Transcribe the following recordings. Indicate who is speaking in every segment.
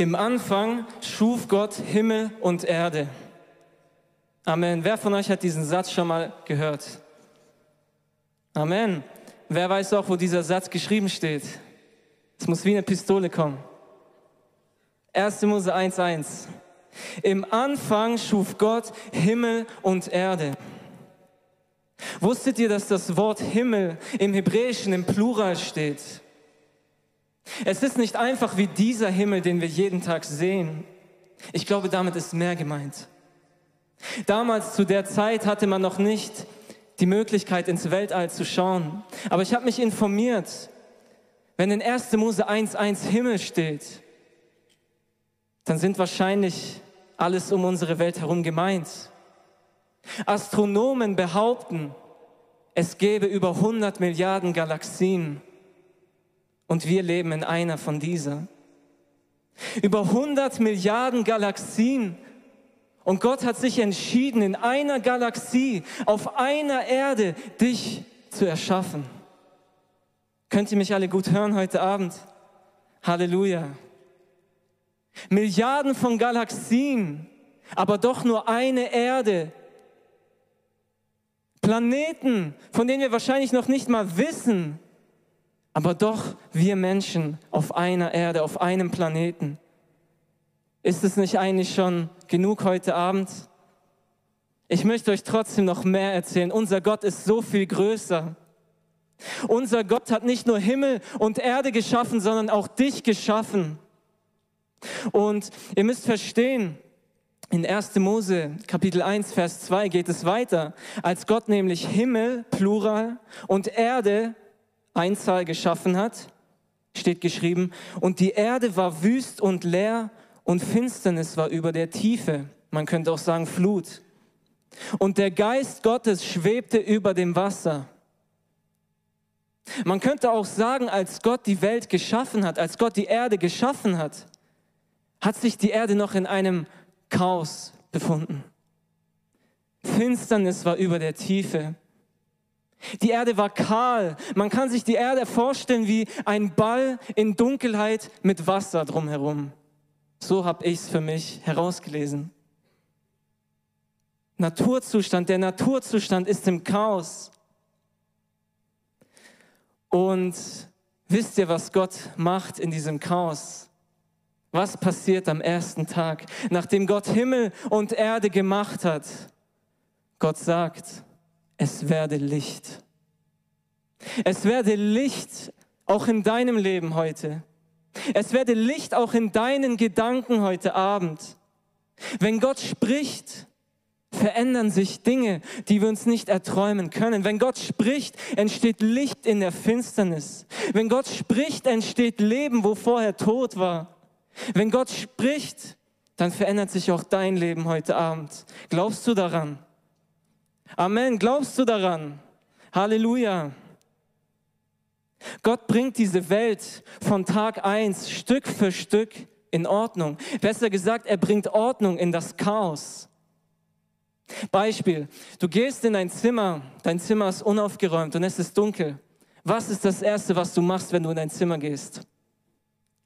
Speaker 1: Im Anfang schuf Gott Himmel und Erde. Amen. Wer von euch hat diesen Satz schon mal gehört? Amen. Wer weiß auch, wo dieser Satz geschrieben steht? Es muss wie eine Pistole kommen. 1. Mose 1.1. Im Anfang schuf Gott Himmel und Erde. Wusstet ihr, dass das Wort Himmel im Hebräischen im Plural steht? Es ist nicht einfach wie dieser Himmel, den wir jeden Tag sehen. Ich glaube, damit ist mehr gemeint. Damals zu der Zeit hatte man noch nicht die Möglichkeit, ins Weltall zu schauen. Aber ich habe mich informiert. Wenn in 1. Mose 1.1 Himmel steht, dann sind wahrscheinlich alles um unsere Welt herum gemeint. Astronomen behaupten, es gäbe über 100 Milliarden Galaxien und wir leben in einer von dieser. Über 100 Milliarden Galaxien. Und Gott hat sich entschieden, in einer Galaxie, auf einer Erde, dich zu erschaffen. Könnt ihr mich alle gut hören heute Abend? Halleluja. Milliarden von Galaxien, aber doch nur eine Erde. Planeten, von denen wir wahrscheinlich noch nicht mal wissen, aber doch wir Menschen auf einer Erde, auf einem Planeten. Ist es nicht eigentlich schon genug heute Abend? Ich möchte euch trotzdem noch mehr erzählen. Unser Gott ist so viel größer. Unser Gott hat nicht nur Himmel und Erde geschaffen, sondern auch dich geschaffen. Und ihr müsst verstehen, in 1. Mose Kapitel 1, Vers 2 geht es weiter. Als Gott nämlich Himmel, Plural, und Erde, Einzahl geschaffen hat, steht geschrieben, und die Erde war wüst und leer und Finsternis war über der Tiefe. Man könnte auch sagen Flut. Und der Geist Gottes schwebte über dem Wasser. Man könnte auch sagen, als Gott die Welt geschaffen hat, als Gott die Erde geschaffen hat, hat sich die Erde noch in einem Chaos befunden. Finsternis war über der Tiefe. Die Erde war kahl. Man kann sich die Erde vorstellen wie ein Ball in Dunkelheit mit Wasser drumherum. So habe ich es für mich herausgelesen. Naturzustand, der Naturzustand ist im Chaos. Und wisst ihr, was Gott macht in diesem Chaos? Was passiert am ersten Tag, nachdem Gott Himmel und Erde gemacht hat? Gott sagt, es werde Licht. Es werde Licht auch in deinem Leben heute. Es werde Licht auch in deinen Gedanken heute Abend. Wenn Gott spricht, verändern sich Dinge, die wir uns nicht erträumen können. Wenn Gott spricht, entsteht Licht in der Finsternis. Wenn Gott spricht, entsteht Leben, wo vorher Tod war. Wenn Gott spricht, dann verändert sich auch dein Leben heute Abend. Glaubst du daran? Amen. Glaubst du daran? Halleluja. Gott bringt diese Welt von Tag eins Stück für Stück in Ordnung. Besser gesagt, er bringt Ordnung in das Chaos. Beispiel, du gehst in dein Zimmer, dein Zimmer ist unaufgeräumt und es ist dunkel. Was ist das Erste, was du machst, wenn du in dein Zimmer gehst?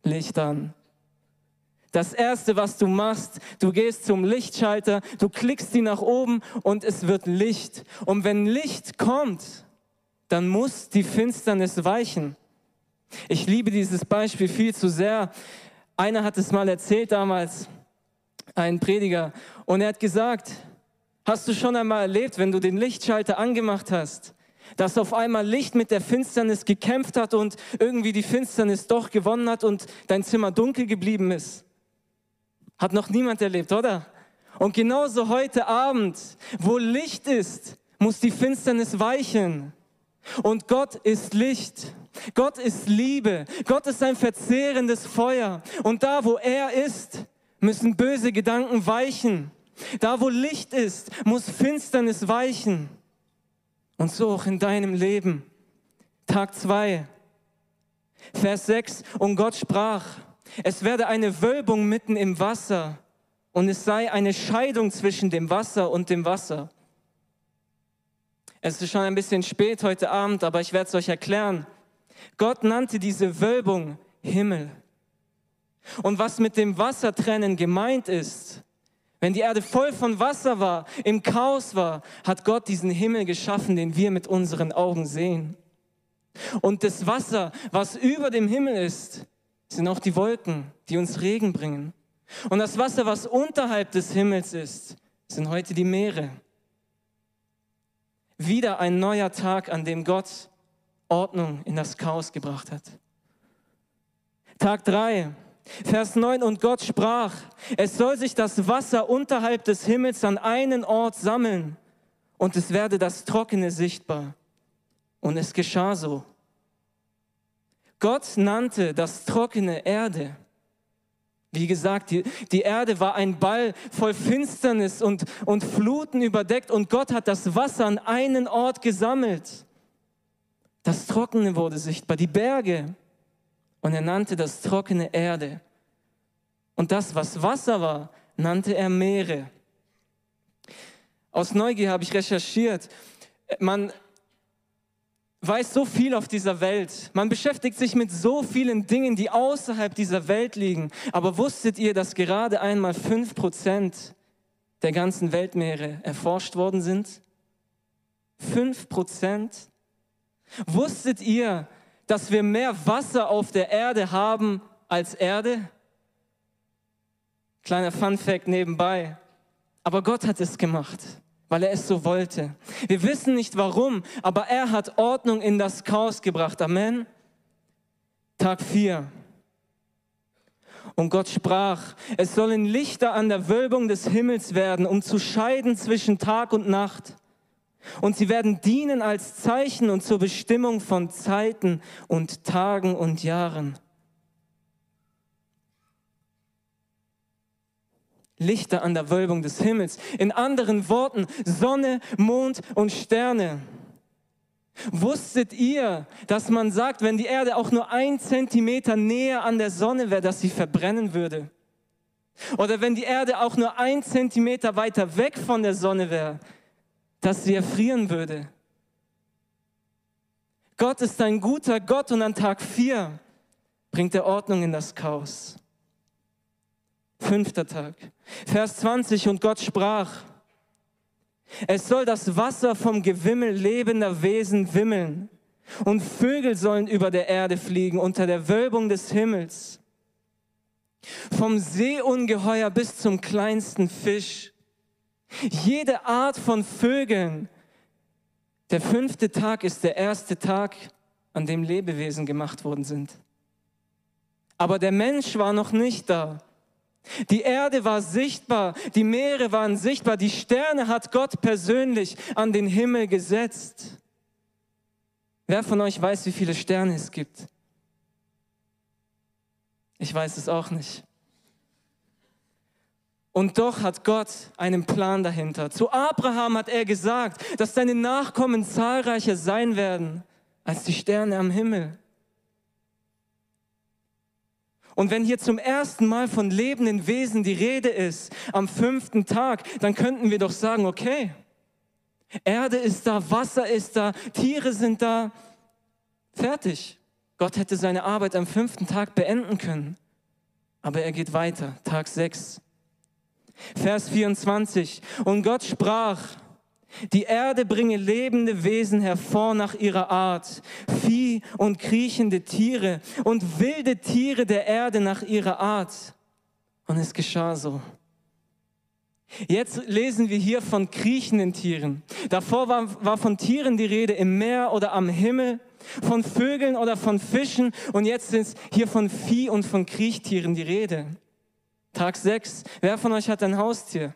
Speaker 1: Licht an. Das Erste, was du machst, du gehst zum Lichtschalter, du klickst die nach oben und es wird Licht. Und wenn Licht kommt, dann muss die Finsternis weichen. Ich liebe dieses Beispiel viel zu sehr. Einer hat es mal erzählt damals, ein Prediger, und er hat gesagt, hast du schon einmal erlebt, wenn du den Lichtschalter angemacht hast, dass auf einmal Licht mit der Finsternis gekämpft hat und irgendwie die Finsternis doch gewonnen hat und dein Zimmer dunkel geblieben ist? Hat noch niemand erlebt, oder? Und genauso heute Abend, wo Licht ist, muss die Finsternis weichen. Und Gott ist Licht. Gott ist Liebe. Gott ist ein verzehrendes Feuer. Und da, wo er ist, müssen böse Gedanken weichen. Da, wo Licht ist, muss Finsternis weichen. Und so auch in deinem Leben. Tag 2, Vers 6. Und Gott sprach, es werde eine Wölbung mitten im Wasser und es sei eine Scheidung zwischen dem Wasser und dem Wasser. Es ist schon ein bisschen spät heute Abend, aber ich werde es euch erklären. Gott nannte diese Wölbung Himmel. Und was mit dem Wassertrennen gemeint ist, wenn die Erde voll von Wasser war, im Chaos war, hat Gott diesen Himmel geschaffen, den wir mit unseren Augen sehen. Und das Wasser, was über dem Himmel ist, sind auch die Wolken, die uns Regen bringen. Und das Wasser, was unterhalb des Himmels ist, sind heute die Meere. Wieder ein neuer Tag, an dem Gott Ordnung in das Chaos gebracht hat. Tag 3, Vers 9, und Gott sprach, es soll sich das Wasser unterhalb des Himmels an einen Ort sammeln und es werde das Trockene sichtbar. Und es geschah so. Gott nannte das Trockene Erde. Wie gesagt, die, die Erde war ein Ball voll Finsternis und, und Fluten überdeckt und Gott hat das Wasser an einen Ort gesammelt. Das Trockene wurde sichtbar, die Berge. Und er nannte das trockene Erde. Und das, was Wasser war, nannte er Meere. Aus Neugier habe ich recherchiert. Man weiß so viel auf dieser Welt. Man beschäftigt sich mit so vielen Dingen, die außerhalb dieser Welt liegen. Aber wusstet ihr, dass gerade einmal fünf Prozent der ganzen Weltmeere erforscht worden sind? Fünf Prozent? Wusstet ihr, dass wir mehr Wasser auf der Erde haben als Erde? Kleiner Fun fact nebenbei. Aber Gott hat es gemacht weil er es so wollte. Wir wissen nicht warum, aber er hat Ordnung in das Chaos gebracht. Amen. Tag 4. Und Gott sprach, es sollen Lichter an der Wölbung des Himmels werden, um zu scheiden zwischen Tag und Nacht. Und sie werden dienen als Zeichen und zur Bestimmung von Zeiten und Tagen und Jahren. Lichter an der Wölbung des Himmels. In anderen Worten, Sonne, Mond und Sterne. Wusstet ihr, dass man sagt, wenn die Erde auch nur ein Zentimeter näher an der Sonne wäre, dass sie verbrennen würde? Oder wenn die Erde auch nur ein Zentimeter weiter weg von der Sonne wäre, dass sie erfrieren würde? Gott ist ein guter Gott und an Tag 4 bringt er Ordnung in das Chaos. Fünfter Tag. Vers 20, und Gott sprach, es soll das Wasser vom Gewimmel lebender Wesen wimmeln und Vögel sollen über der Erde fliegen unter der Wölbung des Himmels. Vom Seeungeheuer bis zum kleinsten Fisch. Jede Art von Vögeln. Der fünfte Tag ist der erste Tag, an dem Lebewesen gemacht worden sind. Aber der Mensch war noch nicht da. Die Erde war sichtbar, die Meere waren sichtbar, die Sterne hat Gott persönlich an den Himmel gesetzt. Wer von euch weiß, wie viele Sterne es gibt? Ich weiß es auch nicht. Und doch hat Gott einen Plan dahinter. Zu Abraham hat er gesagt, dass seine Nachkommen zahlreicher sein werden als die Sterne am Himmel. Und wenn hier zum ersten Mal von lebenden Wesen die Rede ist, am fünften Tag, dann könnten wir doch sagen, okay, Erde ist da, Wasser ist da, Tiere sind da, fertig. Gott hätte seine Arbeit am fünften Tag beenden können. Aber er geht weiter, Tag 6. Vers 24. Und Gott sprach, die Erde bringe lebende Wesen hervor nach ihrer Art, Vieh und kriechende Tiere und wilde Tiere der Erde nach ihrer Art. Und es geschah so. Jetzt lesen wir hier von kriechenden Tieren. Davor war, war von Tieren die Rede im Meer oder am Himmel, von Vögeln oder von Fischen und jetzt ist hier von Vieh und von Kriechtieren die Rede. Tag 6. Wer von euch hat ein Haustier?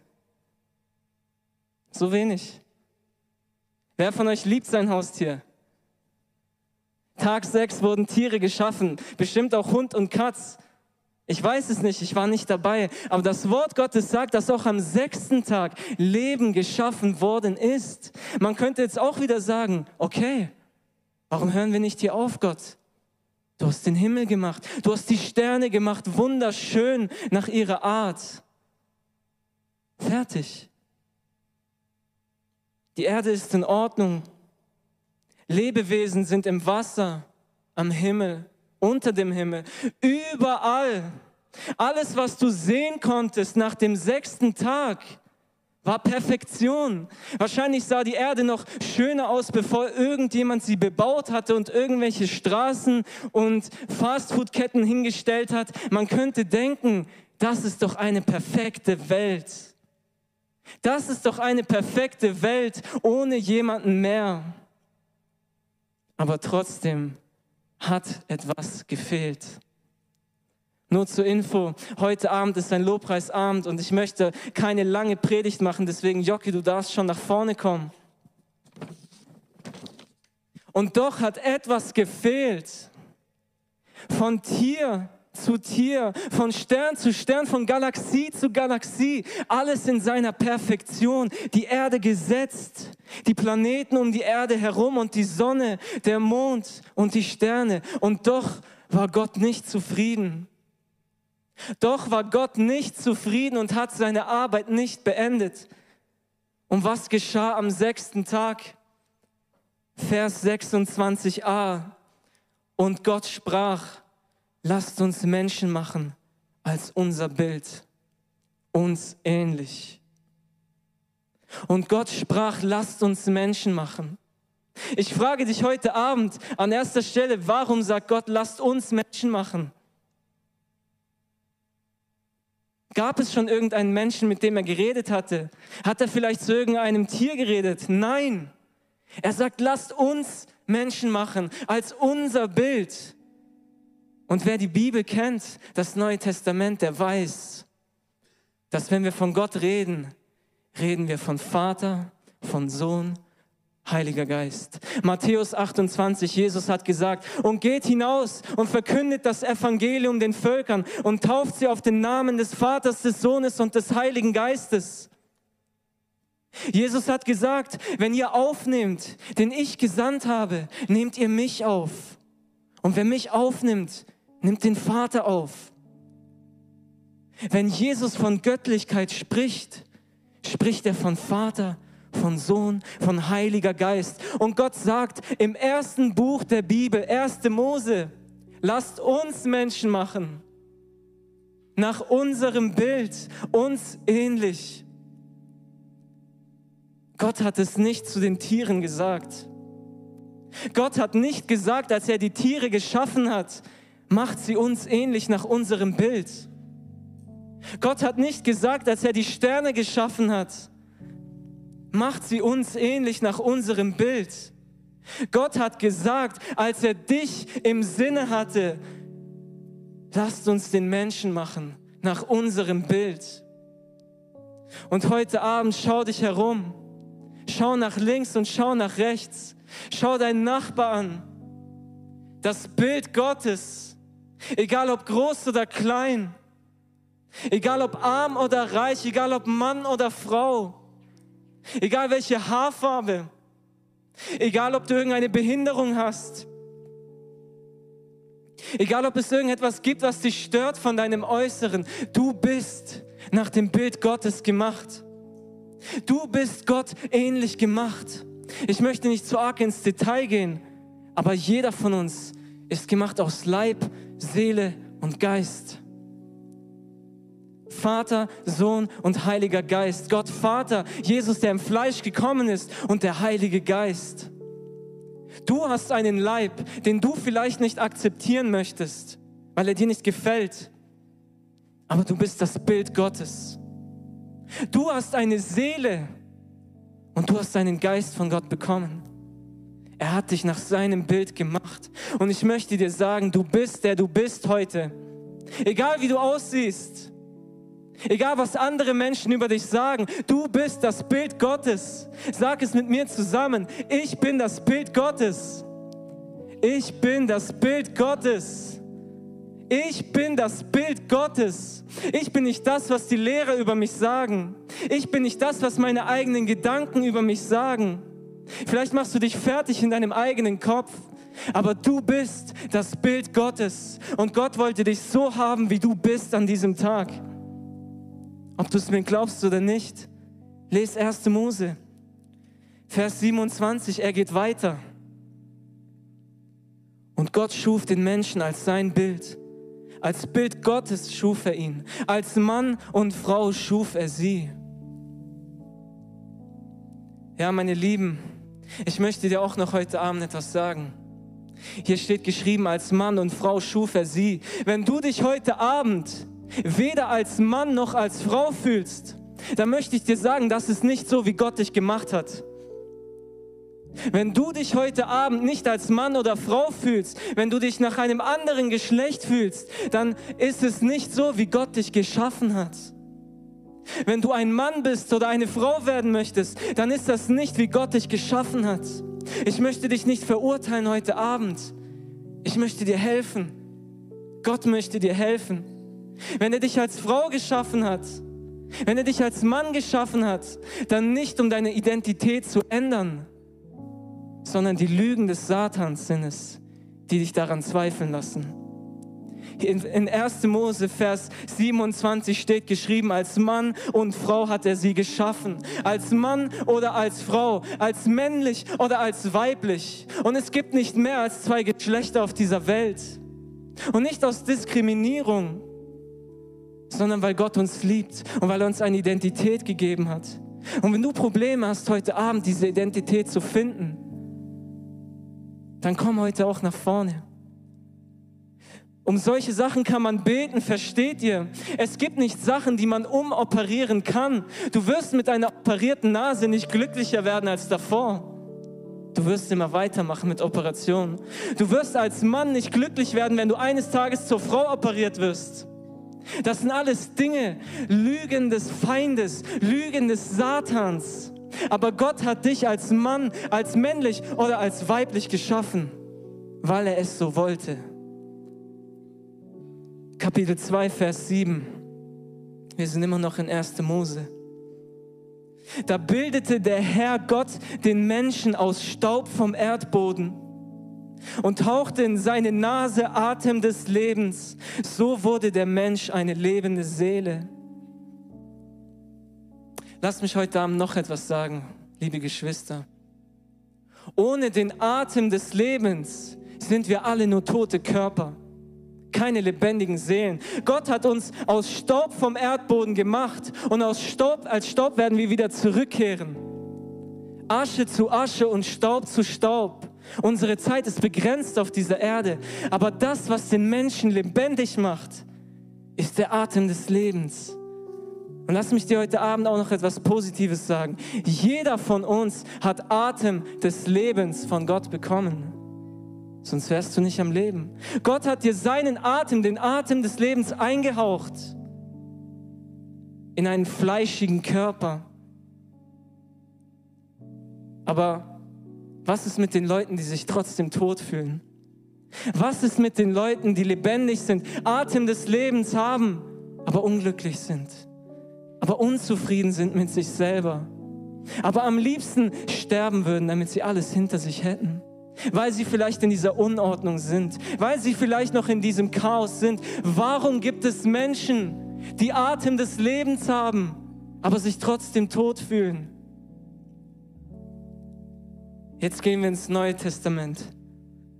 Speaker 1: So wenig. Wer von euch liebt sein Haustier? Tag 6 wurden Tiere geschaffen, bestimmt auch Hund und Katz. Ich weiß es nicht, ich war nicht dabei, aber das Wort Gottes sagt, dass auch am sechsten Tag Leben geschaffen worden ist. Man könnte jetzt auch wieder sagen, okay, warum hören wir nicht hier auf, Gott? Du hast den Himmel gemacht, du hast die Sterne gemacht, wunderschön nach ihrer Art. Fertig. Die Erde ist in Ordnung. Lebewesen sind im Wasser, am Himmel, unter dem Himmel, überall. Alles, was du sehen konntest nach dem sechsten Tag, war Perfektion. Wahrscheinlich sah die Erde noch schöner aus, bevor irgendjemand sie bebaut hatte und irgendwelche Straßen und Fastfoodketten hingestellt hat. Man könnte denken, das ist doch eine perfekte Welt. Das ist doch eine perfekte Welt ohne jemanden mehr. Aber trotzdem hat etwas gefehlt. Nur zur Info, heute Abend ist ein Lobpreisabend und ich möchte keine lange Predigt machen, deswegen Jockey, du darfst schon nach vorne kommen. Und doch hat etwas gefehlt. Von Tier zu Tier, von Stern zu Stern, von Galaxie zu Galaxie, alles in seiner Perfektion, die Erde gesetzt, die Planeten um die Erde herum und die Sonne, der Mond und die Sterne. Und doch war Gott nicht zufrieden. Doch war Gott nicht zufrieden und hat seine Arbeit nicht beendet. Und was geschah am sechsten Tag? Vers 26a. Und Gott sprach, lasst uns Menschen machen als unser Bild, uns ähnlich. Und Gott sprach, lasst uns Menschen machen. Ich frage dich heute Abend an erster Stelle, warum sagt Gott, lasst uns Menschen machen? Gab es schon irgendeinen Menschen, mit dem er geredet hatte? Hat er vielleicht zu irgendeinem Tier geredet? Nein. Er sagt, lasst uns Menschen machen als unser Bild. Und wer die Bibel kennt, das Neue Testament, der weiß, dass wenn wir von Gott reden, reden wir von Vater, von Sohn Heiliger Geist. Matthäus 28, Jesus hat gesagt, und geht hinaus und verkündet das Evangelium den Völkern und tauft sie auf den Namen des Vaters, des Sohnes und des Heiligen Geistes. Jesus hat gesagt, wenn ihr aufnehmt, den ich gesandt habe, nehmt ihr mich auf. Und wer mich aufnimmt, nimmt den Vater auf. Wenn Jesus von Göttlichkeit spricht, spricht er von Vater, von Sohn, von Heiliger Geist. Und Gott sagt im ersten Buch der Bibel, 1. Mose, lasst uns Menschen machen, nach unserem Bild, uns ähnlich. Gott hat es nicht zu den Tieren gesagt. Gott hat nicht gesagt, als er die Tiere geschaffen hat, macht sie uns ähnlich nach unserem Bild. Gott hat nicht gesagt, als er die Sterne geschaffen hat, macht sie uns ähnlich nach unserem Bild. Gott hat gesagt, als er dich im Sinne hatte, lasst uns den Menschen machen nach unserem Bild. Und heute Abend schau dich herum, schau nach links und schau nach rechts, schau deinen Nachbar an. Das Bild Gottes, egal ob groß oder klein, egal ob arm oder reich, egal ob Mann oder Frau, Egal welche Haarfarbe. Egal ob du irgendeine Behinderung hast. Egal ob es irgendetwas gibt, was dich stört von deinem Äußeren. Du bist nach dem Bild Gottes gemacht. Du bist Gott ähnlich gemacht. Ich möchte nicht zu arg ins Detail gehen, aber jeder von uns ist gemacht aus Leib, Seele und Geist. Vater, Sohn und Heiliger Geist. Gott Vater, Jesus, der im Fleisch gekommen ist und der Heilige Geist. Du hast einen Leib, den du vielleicht nicht akzeptieren möchtest, weil er dir nicht gefällt. Aber du bist das Bild Gottes. Du hast eine Seele und du hast einen Geist von Gott bekommen. Er hat dich nach seinem Bild gemacht. Und ich möchte dir sagen, du bist der du bist heute. Egal wie du aussiehst, Egal was andere Menschen über dich sagen, du bist das Bild Gottes. Sag es mit mir zusammen. Ich bin das Bild Gottes. Ich bin das Bild Gottes. Ich bin das Bild Gottes. Ich bin nicht das, was die Lehrer über mich sagen. Ich bin nicht das, was meine eigenen Gedanken über mich sagen. Vielleicht machst du dich fertig in deinem eigenen Kopf, aber du bist das Bild Gottes. Und Gott wollte dich so haben, wie du bist an diesem Tag. Ob du es mir glaubst oder nicht, les 1. Mose, Vers 27, er geht weiter. Und Gott schuf den Menschen als sein Bild. Als Bild Gottes schuf er ihn. Als Mann und Frau schuf er sie. Ja, meine Lieben, ich möchte dir auch noch heute Abend etwas sagen. Hier steht geschrieben, als Mann und Frau schuf er sie. Wenn du dich heute Abend weder als Mann noch als Frau fühlst, dann möchte ich dir sagen, das ist nicht so, wie Gott dich gemacht hat. Wenn du dich heute Abend nicht als Mann oder Frau fühlst, wenn du dich nach einem anderen Geschlecht fühlst, dann ist es nicht so, wie Gott dich geschaffen hat. Wenn du ein Mann bist oder eine Frau werden möchtest, dann ist das nicht, wie Gott dich geschaffen hat. Ich möchte dich nicht verurteilen heute Abend. Ich möchte dir helfen. Gott möchte dir helfen. Wenn er dich als Frau geschaffen hat, wenn er dich als Mann geschaffen hat, dann nicht um deine Identität zu ändern, sondern die Lügen des Satans sind es, die dich daran zweifeln lassen. In 1. Mose, Vers 27 steht geschrieben, als Mann und Frau hat er sie geschaffen. Als Mann oder als Frau, als männlich oder als weiblich. Und es gibt nicht mehr als zwei Geschlechter auf dieser Welt. Und nicht aus Diskriminierung, sondern weil Gott uns liebt und weil er uns eine Identität gegeben hat. Und wenn du Probleme hast, heute Abend diese Identität zu finden, dann komm heute auch nach vorne. Um solche Sachen kann man beten, versteht ihr? Es gibt nicht Sachen, die man umoperieren kann. Du wirst mit einer operierten Nase nicht glücklicher werden als davor. Du wirst immer weitermachen mit Operationen. Du wirst als Mann nicht glücklich werden, wenn du eines Tages zur Frau operiert wirst. Das sind alles Dinge, Lügen des Feindes, Lügen des Satans. Aber Gott hat dich als Mann, als männlich oder als weiblich geschaffen, weil er es so wollte. Kapitel 2, Vers 7. Wir sind immer noch in 1. Mose. Da bildete der Herr Gott den Menschen aus Staub vom Erdboden und hauchte in seine Nase Atem des Lebens. So wurde der Mensch eine lebende Seele. Lasst mich heute Abend noch etwas sagen, liebe Geschwister. Ohne den Atem des Lebens sind wir alle nur tote Körper, keine lebendigen Seelen. Gott hat uns aus Staub vom Erdboden gemacht und aus Staub, als Staub werden wir wieder zurückkehren. Asche zu Asche und Staub zu Staub. Unsere Zeit ist begrenzt auf dieser Erde, aber das, was den Menschen lebendig macht, ist der Atem des Lebens. Und lass mich dir heute Abend auch noch etwas Positives sagen. Jeder von uns hat Atem des Lebens von Gott bekommen. Sonst wärst du nicht am Leben. Gott hat dir seinen Atem, den Atem des Lebens eingehaucht in einen fleischigen Körper. Aber was ist mit den Leuten, die sich trotzdem tot fühlen? Was ist mit den Leuten, die lebendig sind, Atem des Lebens haben, aber unglücklich sind? aber unzufrieden sind mit sich selber, aber am liebsten sterben würden, damit sie alles hinter sich hätten. Weil sie vielleicht in dieser Unordnung sind, weil sie vielleicht noch in diesem Chaos sind. Warum gibt es Menschen, die Atem des Lebens haben, aber sich trotzdem tot fühlen? Jetzt gehen wir ins Neue Testament.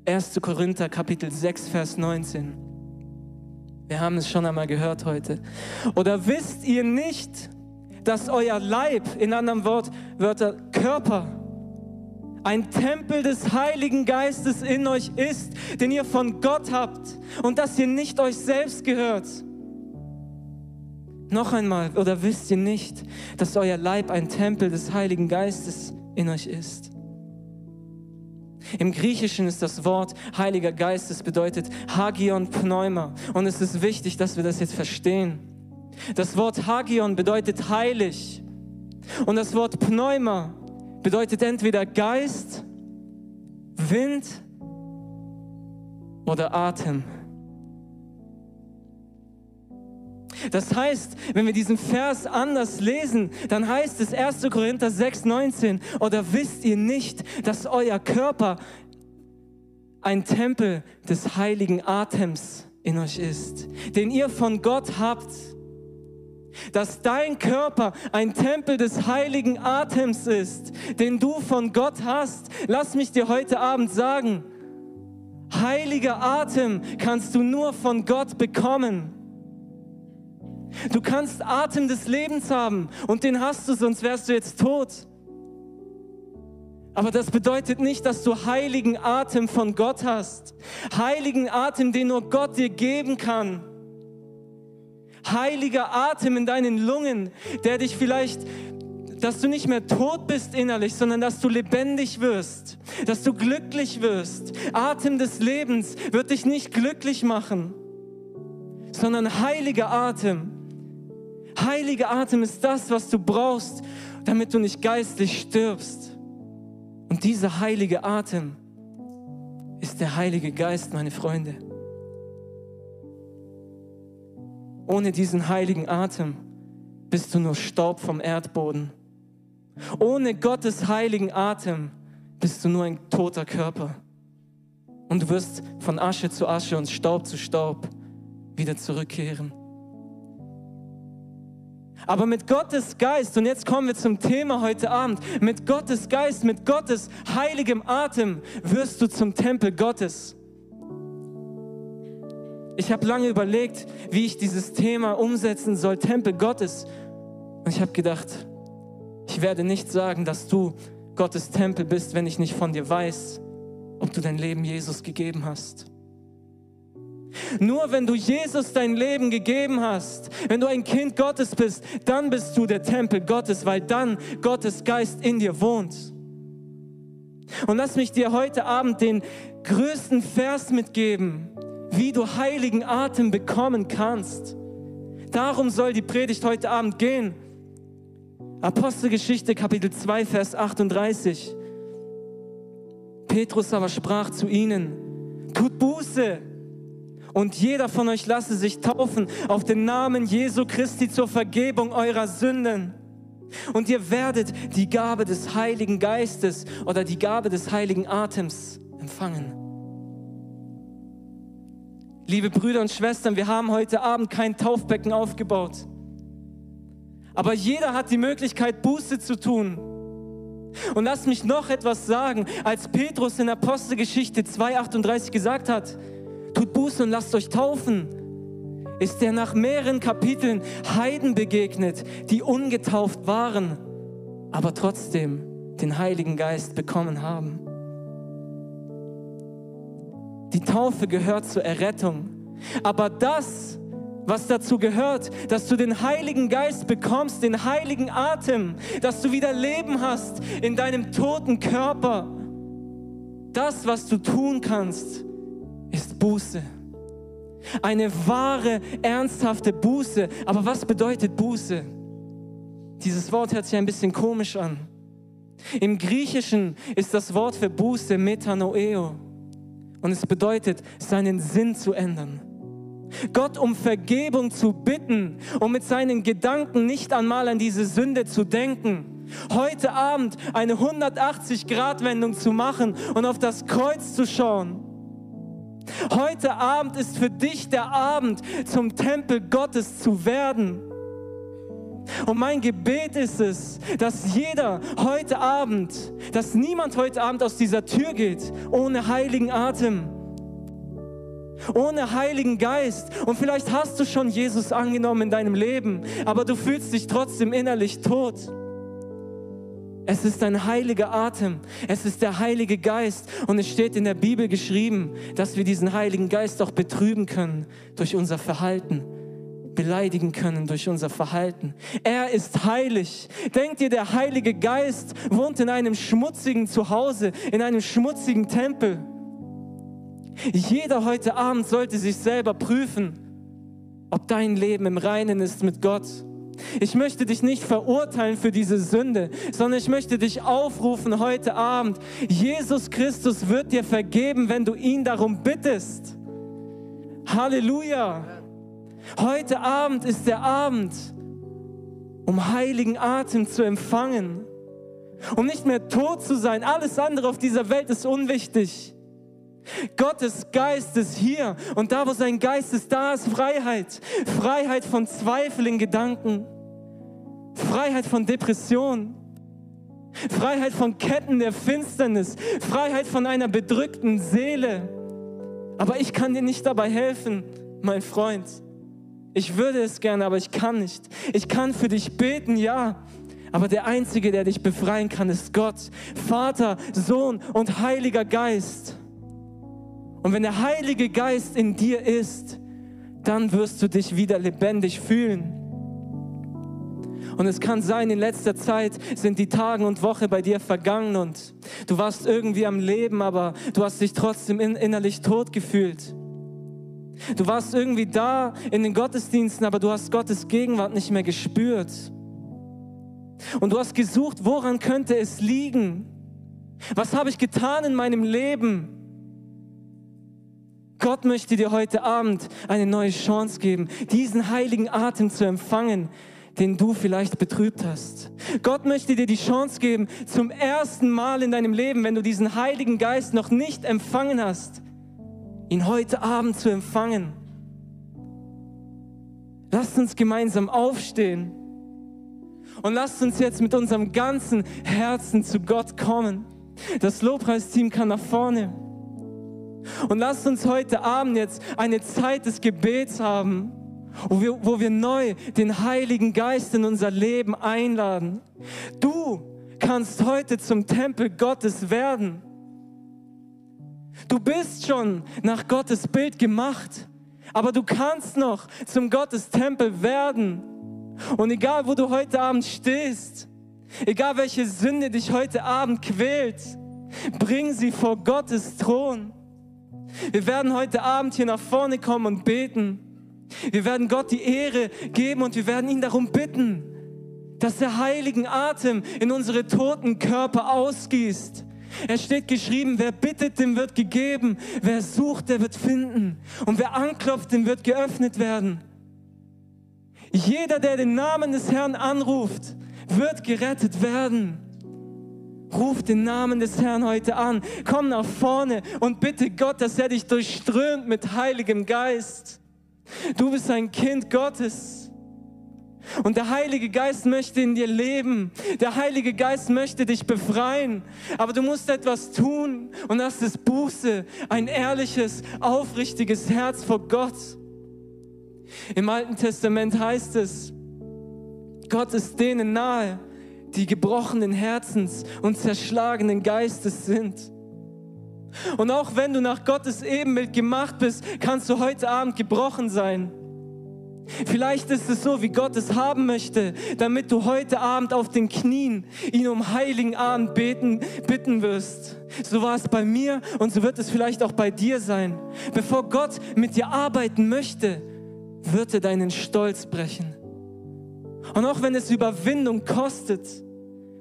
Speaker 1: 1. Korinther Kapitel 6, Vers 19. Wir haben es schon einmal gehört heute. Oder wisst ihr nicht, dass euer Leib, in anderen Wort, Wörter Körper, ein Tempel des Heiligen Geistes in euch ist, den ihr von Gott habt und dass ihr nicht euch selbst gehört? Noch einmal, oder wisst ihr nicht, dass euer Leib ein Tempel des Heiligen Geistes in euch ist? Im Griechischen ist das Wort Heiliger Geist, es bedeutet Hagion Pneuma. Und es ist wichtig, dass wir das jetzt verstehen. Das Wort Hagion bedeutet heilig. Und das Wort Pneuma bedeutet entweder Geist, Wind oder Atem. Das heißt, wenn wir diesen Vers anders lesen, dann heißt es 1. Korinther 6, 19, oder wisst ihr nicht, dass euer Körper ein Tempel des heiligen Atems in euch ist, den ihr von Gott habt, dass dein Körper ein Tempel des heiligen Atems ist, den du von Gott hast. Lass mich dir heute Abend sagen, Heiliger Atem kannst du nur von Gott bekommen. Du kannst Atem des Lebens haben und den hast du, sonst wärst du jetzt tot. Aber das bedeutet nicht, dass du heiligen Atem von Gott hast. Heiligen Atem, den nur Gott dir geben kann. Heiliger Atem in deinen Lungen, der dich vielleicht, dass du nicht mehr tot bist innerlich, sondern dass du lebendig wirst, dass du glücklich wirst. Atem des Lebens wird dich nicht glücklich machen, sondern heiliger Atem. Heiliger Atem ist das, was du brauchst, damit du nicht geistlich stirbst. Und dieser heilige Atem ist der Heilige Geist, meine Freunde. Ohne diesen heiligen Atem bist du nur Staub vom Erdboden. Ohne Gottes heiligen Atem bist du nur ein toter Körper. Und du wirst von Asche zu Asche und Staub zu Staub wieder zurückkehren. Aber mit Gottes Geist, und jetzt kommen wir zum Thema heute Abend, mit Gottes Geist, mit Gottes heiligem Atem wirst du zum Tempel Gottes. Ich habe lange überlegt, wie ich dieses Thema umsetzen soll, Tempel Gottes. Und ich habe gedacht, ich werde nicht sagen, dass du Gottes Tempel bist, wenn ich nicht von dir weiß, ob du dein Leben Jesus gegeben hast. Nur wenn du Jesus dein Leben gegeben hast, wenn du ein Kind Gottes bist, dann bist du der Tempel Gottes, weil dann Gottes Geist in dir wohnt. Und lass mich dir heute Abend den größten Vers mitgeben, wie du heiligen Atem bekommen kannst. Darum soll die Predigt heute Abend gehen. Apostelgeschichte Kapitel 2, Vers 38. Petrus aber sprach zu ihnen, tut Buße und jeder von euch lasse sich taufen auf den Namen Jesu Christi zur Vergebung eurer Sünden. Und ihr werdet die Gabe des Heiligen Geistes oder die Gabe des Heiligen Atems empfangen. Liebe Brüder und Schwestern, wir haben heute Abend kein Taufbecken aufgebaut. Aber jeder hat die Möglichkeit, Buße zu tun. Und lass mich noch etwas sagen, als Petrus in Apostelgeschichte 2.38 gesagt hat, tut Buße und lasst euch taufen, ist er nach mehreren Kapiteln Heiden begegnet, die ungetauft waren, aber trotzdem den Heiligen Geist bekommen haben. Die Taufe gehört zur Errettung. Aber das, was dazu gehört, dass du den Heiligen Geist bekommst, den heiligen Atem, dass du wieder Leben hast in deinem toten Körper, das, was du tun kannst, ist Buße. Eine wahre, ernsthafte Buße. Aber was bedeutet Buße? Dieses Wort hört sich ein bisschen komisch an. Im Griechischen ist das Wort für Buße Metanoeo. Und es bedeutet, seinen Sinn zu ändern. Gott um Vergebung zu bitten, um mit seinen Gedanken nicht einmal an diese Sünde zu denken. Heute Abend eine 180-Grad-Wendung zu machen und auf das Kreuz zu schauen Heute Abend ist für dich der Abend, zum Tempel Gottes zu werden. Und mein Gebet ist es, dass jeder heute Abend, dass niemand heute Abend aus dieser Tür geht ohne heiligen Atem, ohne heiligen Geist. Und vielleicht hast du schon Jesus angenommen in deinem Leben, aber du fühlst dich trotzdem innerlich tot. Es ist ein heiliger Atem. Es ist der Heilige Geist. Und es steht in der Bibel geschrieben, dass wir diesen Heiligen Geist auch betrüben können durch unser Verhalten, beleidigen können durch unser Verhalten. Er ist heilig. Denkt ihr, der Heilige Geist wohnt in einem schmutzigen Zuhause, in einem schmutzigen Tempel? Jeder heute Abend sollte sich selber prüfen, ob dein Leben im Reinen ist mit Gott ich möchte dich nicht verurteilen für diese Sünde, sondern ich möchte dich aufrufen heute Abend. Jesus Christus wird dir vergeben, wenn du ihn darum bittest. Halleluja. Heute Abend ist der Abend, um heiligen Atem zu empfangen, um nicht mehr tot zu sein. Alles andere auf dieser Welt ist unwichtig. Gottes Geist ist hier und da, wo sein Geist ist, da ist Freiheit. Freiheit von Zweifel in Gedanken. Freiheit von Depression. Freiheit von Ketten der Finsternis. Freiheit von einer bedrückten Seele. Aber ich kann dir nicht dabei helfen, mein Freund. Ich würde es gerne, aber ich kann nicht. Ich kann für dich beten, ja. Aber der Einzige, der dich befreien kann, ist Gott. Vater, Sohn und Heiliger Geist. Und wenn der Heilige Geist in dir ist, dann wirst du dich wieder lebendig fühlen. Und es kann sein, in letzter Zeit sind die Tage und Woche bei dir vergangen und du warst irgendwie am Leben, aber du hast dich trotzdem innerlich tot gefühlt. Du warst irgendwie da in den Gottesdiensten, aber du hast Gottes Gegenwart nicht mehr gespürt. Und du hast gesucht, woran könnte es liegen? Was habe ich getan in meinem Leben? Gott möchte dir heute Abend eine neue Chance geben, diesen heiligen Atem zu empfangen, den du vielleicht betrübt hast. Gott möchte dir die Chance geben, zum ersten Mal in deinem Leben, wenn du diesen Heiligen Geist noch nicht empfangen hast, ihn heute Abend zu empfangen. Lasst uns gemeinsam aufstehen und lasst uns jetzt mit unserem ganzen Herzen zu Gott kommen. Das Lobpreisteam kann nach vorne. Und lasst uns heute Abend jetzt eine Zeit des Gebets haben, wo wir, wo wir neu den Heiligen Geist in unser Leben einladen. Du kannst heute zum Tempel Gottes werden. Du bist schon nach Gottes Bild gemacht, aber du kannst noch zum Gottes Tempel werden. Und egal, wo du heute Abend stehst, egal welche Sünde dich heute Abend quält, bring sie vor Gottes Thron. Wir werden heute Abend hier nach vorne kommen und beten. Wir werden Gott die Ehre geben und wir werden ihn darum bitten, dass der heiligen Atem in unsere toten Körper ausgießt. Es steht geschrieben, wer bittet, dem wird gegeben, wer sucht, der wird finden und wer anklopft, dem wird geöffnet werden. Jeder, der den Namen des Herrn anruft, wird gerettet werden. Ruf den Namen des Herrn heute an. Komm nach vorne und bitte Gott, dass er dich durchströmt mit Heiligem Geist. Du bist ein Kind Gottes. Und der Heilige Geist möchte in dir leben. Der Heilige Geist möchte dich befreien. Aber du musst etwas tun. Und das ist Buße. Ein ehrliches, aufrichtiges Herz vor Gott. Im Alten Testament heißt es, Gott ist denen nahe, die gebrochenen Herzens und zerschlagenen Geistes sind. Und auch wenn du nach Gottes Ebenbild gemacht bist, kannst du heute Abend gebrochen sein. Vielleicht ist es so, wie Gott es haben möchte, damit du heute Abend auf den Knien ihn um heiligen Abend beten, bitten wirst. So war es bei mir und so wird es vielleicht auch bei dir sein. Bevor Gott mit dir arbeiten möchte, wird er deinen Stolz brechen. Und auch wenn es Überwindung kostet,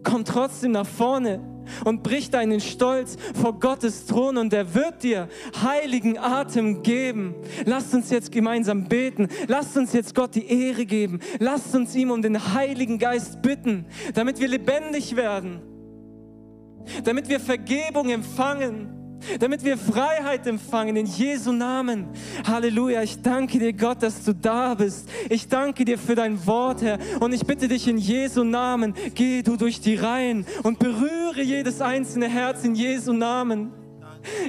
Speaker 1: komm trotzdem nach vorne und brich deinen Stolz vor Gottes Thron und er wird dir heiligen Atem geben. Lasst uns jetzt gemeinsam beten. Lasst uns jetzt Gott die Ehre geben. Lasst uns ihm um den Heiligen Geist bitten, damit wir lebendig werden, damit wir Vergebung empfangen damit wir Freiheit empfangen in Jesu Namen. Halleluja. Ich danke dir, Gott, dass du da bist. Ich danke dir für dein Wort, Herr. Und ich bitte dich in Jesu Namen, geh du durch die Reihen und berühre jedes einzelne Herz in Jesu Namen.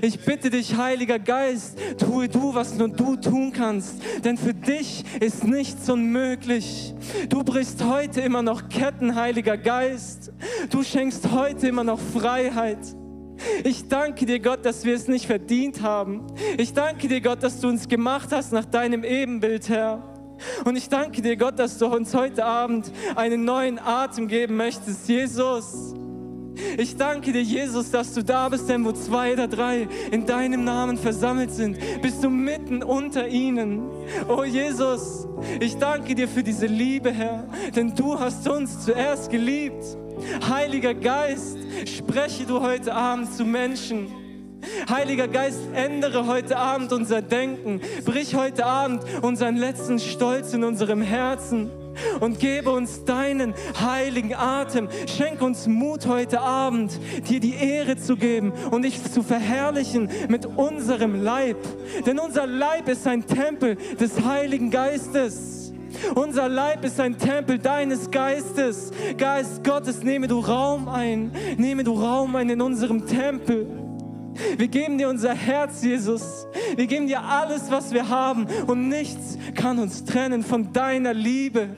Speaker 1: Ich bitte dich, Heiliger Geist, tue du, was nur du tun kannst, denn für dich ist nichts unmöglich. Du brichst heute immer noch Ketten, Heiliger Geist. Du schenkst heute immer noch Freiheit. Ich danke dir, Gott, dass wir es nicht verdient haben. Ich danke dir, Gott, dass du uns gemacht hast nach deinem Ebenbild, Herr. Und ich danke dir, Gott, dass du uns heute Abend einen neuen Atem geben möchtest, Jesus. Ich danke dir, Jesus, dass du da bist, denn wo zwei oder drei in deinem Namen versammelt sind, bist du mitten unter ihnen. Oh Jesus, ich danke dir für diese Liebe, Herr, denn du hast uns zuerst geliebt. Heiliger Geist, spreche du heute Abend zu Menschen. Heiliger Geist, ändere heute Abend unser Denken. Brich heute Abend unseren letzten Stolz in unserem Herzen und gebe uns deinen heiligen Atem. Schenk uns Mut heute Abend, dir die Ehre zu geben und dich zu verherrlichen mit unserem Leib. Denn unser Leib ist ein Tempel des Heiligen Geistes. Unser Leib ist ein Tempel deines Geistes. Geist Gottes, nehme du Raum ein. Nehme du Raum ein in unserem Tempel. Wir geben dir unser Herz, Jesus. Wir geben dir alles, was wir haben. Und nichts kann uns trennen von deiner Liebe.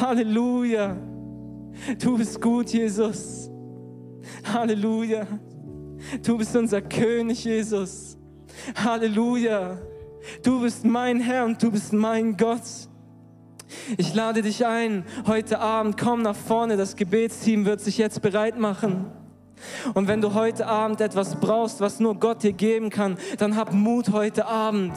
Speaker 1: Halleluja. Du bist gut, Jesus. Halleluja. Du bist unser König, Jesus. Halleluja. Du bist mein Herr und du bist mein Gott. Ich lade dich ein, heute Abend, komm nach vorne, das Gebetsteam wird sich jetzt bereit machen. Und wenn du heute Abend etwas brauchst, was nur Gott dir geben kann, dann hab Mut heute Abend.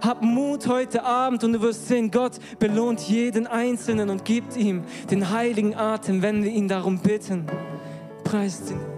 Speaker 1: Hab Mut heute Abend und du wirst sehen, Gott belohnt jeden Einzelnen und gibt ihm den heiligen Atem, wenn wir ihn darum bitten. Preis den